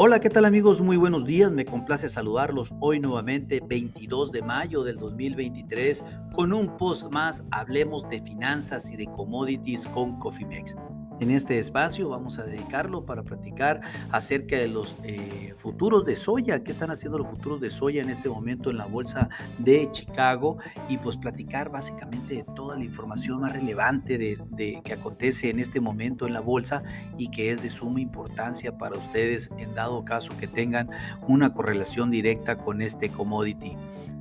Hola, ¿qué tal amigos? Muy buenos días, me complace saludarlos hoy nuevamente, 22 de mayo del 2023, con un post más, hablemos de finanzas y de commodities con Cofimex. En este espacio vamos a dedicarlo para platicar acerca de los eh, futuros de soya, qué están haciendo los futuros de soya en este momento en la bolsa de Chicago y pues platicar básicamente de toda la información más relevante de, que acontece en este momento en la bolsa y que es de suma importancia para ustedes en dado caso que tengan una correlación directa con este commodity.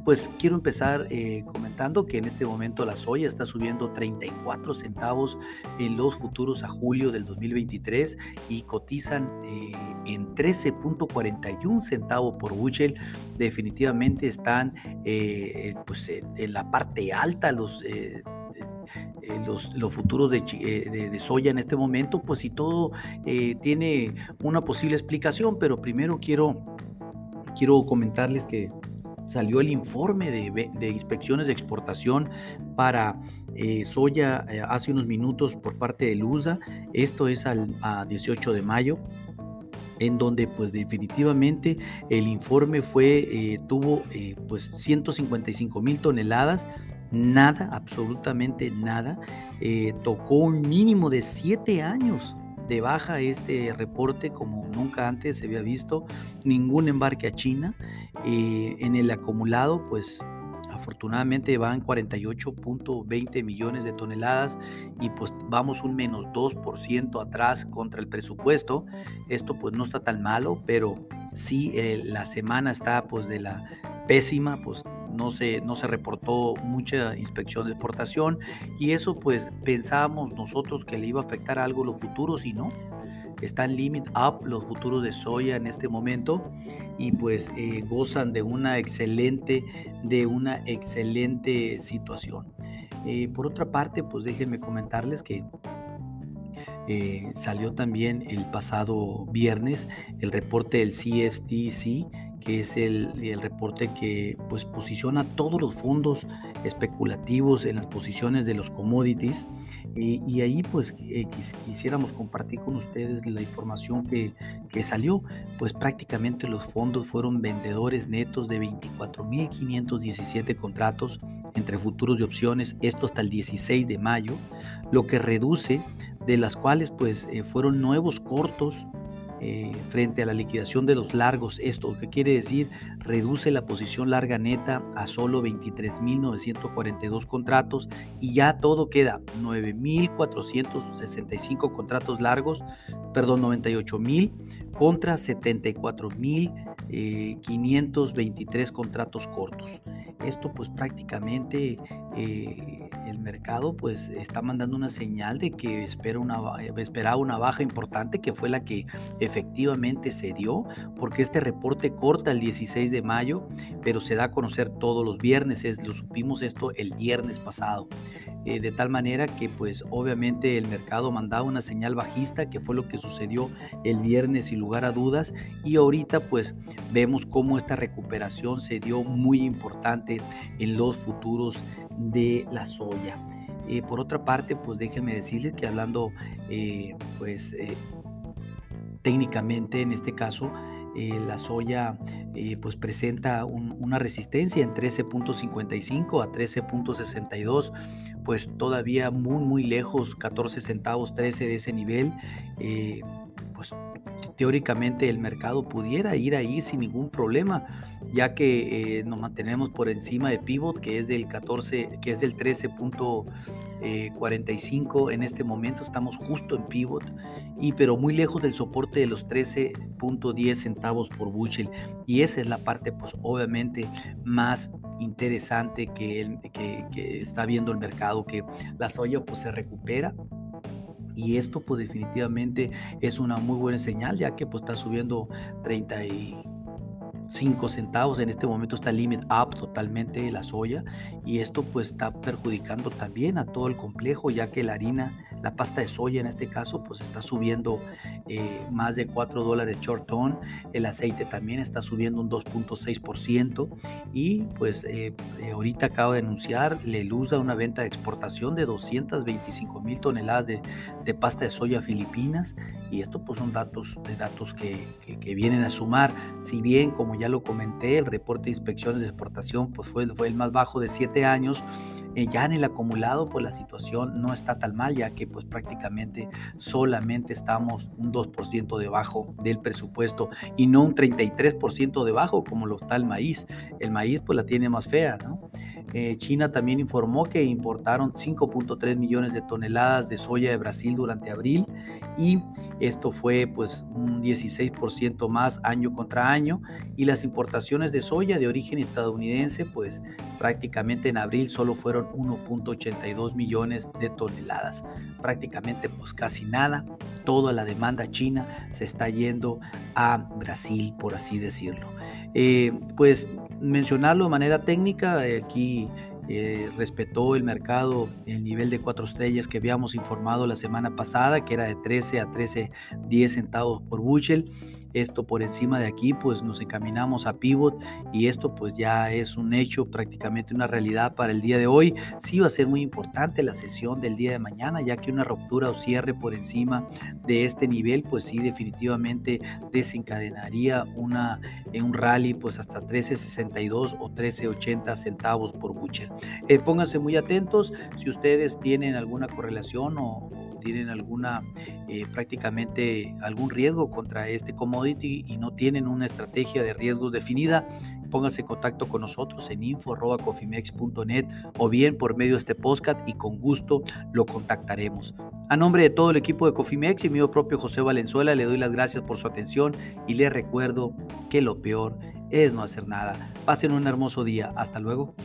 Pues quiero empezar eh, comentando que en este momento la soya está subiendo 34 centavos en los futuros a julio del 2023 y cotizan eh, en 13.41 centavos por bushel. Definitivamente están eh, pues, en la parte alta los... Los, los, futuros de, de, soya en este momento, pues si todo tiene una posible explicación, pero primero quiero, quiero comentarles que salió el informe de, inspecciones de exportación para eh, soya eh, hace unos minutos por parte de Lusa. Esto es al a 18 de mayo en donde pues definitivamente el informe fue, eh, tuvo pues 155 mil toneladas, nada, absolutamente nada, tocó un mínimo de 7 años de baja este reporte como nunca antes se había visto, ningún embarque a China. Eh, en el acumulado, pues afortunadamente van 48.20 millones de toneladas y pues vamos un menos 2% atrás contra el presupuesto. Esto pues no está tan malo, pero sí eh, la semana está pues de la pésima, pues no se, no se reportó mucha inspección de exportación y eso pues pensábamos nosotros que le iba a afectar algo los futuros y no. Están limit up los futuros de soya en este momento y pues eh, gozan de una excelente, de una excelente situación. Eh, por otra parte, pues déjenme comentarles que eh, salió también el pasado viernes el reporte del CFTC que es el, reporte que pues, posiciona todos los fondos especulativos en las posiciones de los commodities. y ahí pues eh, quisiéramos compartir con ustedes la información que, que, salió. Pues prácticamente los fondos fueron vendedores netos de 24.517 contratos entre futuros y opciones, esto hasta el 16 de mayo, lo que reduce de las cuales pues eh, fueron nuevos cortos eh, frente a la liquidación de los largos. Esto, que quiere decir? Reduce la posición larga neta a solo 23.942 contratos y ya todo queda 9.465 contratos largos, perdón, 98.000 contra 74.523 eh, contratos cortos. Esto pues prácticamente eh, el mercado pues está mandando una señal de que espera una, esperaba una baja importante que fue la que efectivamente se dio porque este reporte corta el 16 de mayo pero se da a conocer todos los viernes, es, lo supimos esto el viernes pasado. Eh, de tal manera que pues obviamente el mercado mandaba una señal bajista que fue lo que sucedió el viernes sin lugar a dudas y ahorita pues vemos cómo esta recuperación se dio muy importante en los futuros de la soya. Eh, por otra parte, pues déjenme decirles que hablando eh, pues técnicamente en este caso, la soya pues presenta una resistencia en 13.55 a 13.62 pues todavía muy, muy lejos, 14 centavos, 13 de ese nivel, eh, pues teóricamente el mercado pudiera ir ahí sin ningún problema, ya que eh, nos mantenemos por encima de pivot, que es del 14, que es del 13.45 en este momento, estamos justo en pivot, y pero muy lejos del soporte de los 13.10 centavos por bushel, y esa es la parte, pues obviamente más interesante que, que, está viendo el mercado, que la soya pues se recupera. Y esto pues definitivamente es una muy buena señal ya que pues está subiendo 35 centavos en este momento está limit up totalmente la soya y esto pues está perjudicando también a todo el complejo ya que la harina La pasta de soya en este caso pues está subiendo eh, más de 4 dólares short ton. El aceite también está subiendo un 2.6% y pues eh, eh, ahorita acabo de anunciar Lelusa una venta de exportación de 225 mil toneladas de, de, pasta de soya filipinas y esto pues son datos de datos que, que, que, vienen a sumar. Si bien como ya lo comenté el reporte de inspecciones de exportación pues fue, fue el más bajo de 7 años, eh, ya en el acumulado, pues la situación no está tan mal, ya que pues prácticamente solamente estamos un 2% debajo del presupuesto y no un 33% debajo como lo está el maíz. El maíz pues la tiene más fea, ¿no? Eh, China también informó que importaron 5.3 millones de toneladas de soya de Brasil durante abril y esto fue pues un 16% más año contra año y las importaciones de soya de origen estadounidense pues prácticamente en abril solo fueron 1.82 millones de toneladas. Prácticamente pues casi nada. Toda la demanda china se está yendo a Brasil por así decirlo. Eh, pues mencionarlo de manera técnica, eh, aquí eh, respetó el mercado el nivel de cuatro estrellas que habíamos informado la semana pasada, que era de 13 a 13.10 centavos por bushel esto por encima de aquí, pues nos encaminamos a pivot y esto pues ya es un hecho, prácticamente una realidad para el día de hoy. Sí va a ser muy importante la sesión del día de mañana, ya que una ruptura o cierre por encima de este nivel, pues sí definitivamente desencadenaría una, en un rally pues hasta 13.62 o 13.80 centavos por buche. Eh, pónganse muy atentos si ustedes tienen alguna correlación o tienen alguna eh, prácticamente algún riesgo contra este commodity y no tienen una estrategia de riesgos definida, pónganse en contacto con nosotros en info.cofimex.net o bien por medio de este podcast y con gusto lo contactaremos. A nombre de todo el equipo de Cofimex y mío propio José Valenzuela, le doy las gracias por su atención y les recuerdo que lo peor es no hacer nada. Pasen un hermoso día. Hasta luego.